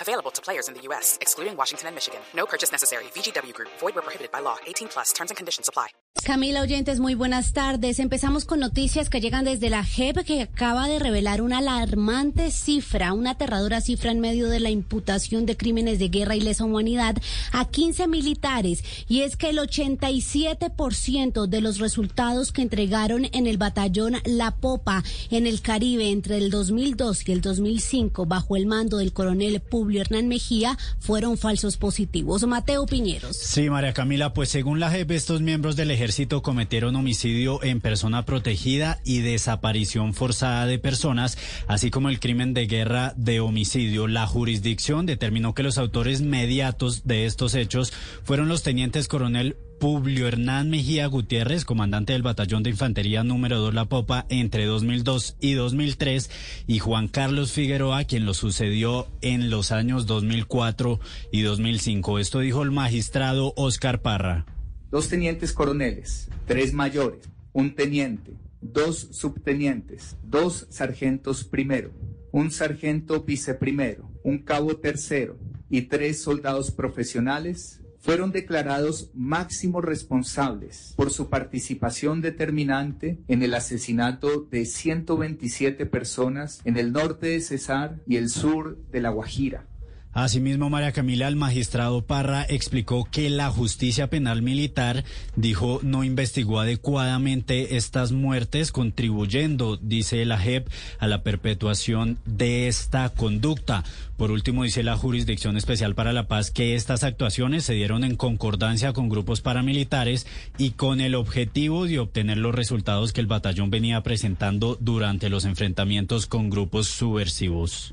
Available to players in the U.S., excluding Washington and Michigan. No purchase necessary. VGW Group. Void where prohibited by law. 18 plus. Terms and conditions apply. Camila Oyentes, muy buenas tardes. Empezamos con noticias que llegan desde la JEP que acaba de revelar una alarmante cifra, una aterradora cifra en medio de la imputación de crímenes de guerra y lesa humanidad a 15 militares. Y es que el 87% de los resultados que entregaron en el batallón La Popa en el Caribe entre el 2002 y el 2005 bajo el mando del coronel Publio Hernán Mejía fueron falsos positivos. Mateo Piñeros. Sí, María Camila, pues según la JEP, estos miembros del ejército cometieron homicidio en persona protegida y desaparición forzada de personas, así como el crimen de guerra de homicidio. La jurisdicción determinó que los autores mediatos de estos hechos fueron los tenientes coronel Publio Hernán Mejía Gutiérrez, comandante del Batallón de Infantería número 2 La Popa entre 2002 y 2003, y Juan Carlos Figueroa, quien lo sucedió en los años 2004 y 2005. Esto dijo el magistrado Oscar Parra dos tenientes coroneles, tres mayores, un teniente, dos subtenientes, dos sargentos primero, un sargento viceprimero, un cabo tercero y tres soldados profesionales fueron declarados máximos responsables por su participación determinante en el asesinato de 127 personas en el norte de Cesar y el sur de La Guajira Asimismo, María Camila, el magistrado Parra explicó que la justicia penal militar, dijo, no investigó adecuadamente estas muertes, contribuyendo, dice la JEP, a la perpetuación de esta conducta. Por último, dice la Jurisdicción Especial para la Paz que estas actuaciones se dieron en concordancia con grupos paramilitares y con el objetivo de obtener los resultados que el batallón venía presentando durante los enfrentamientos con grupos subversivos.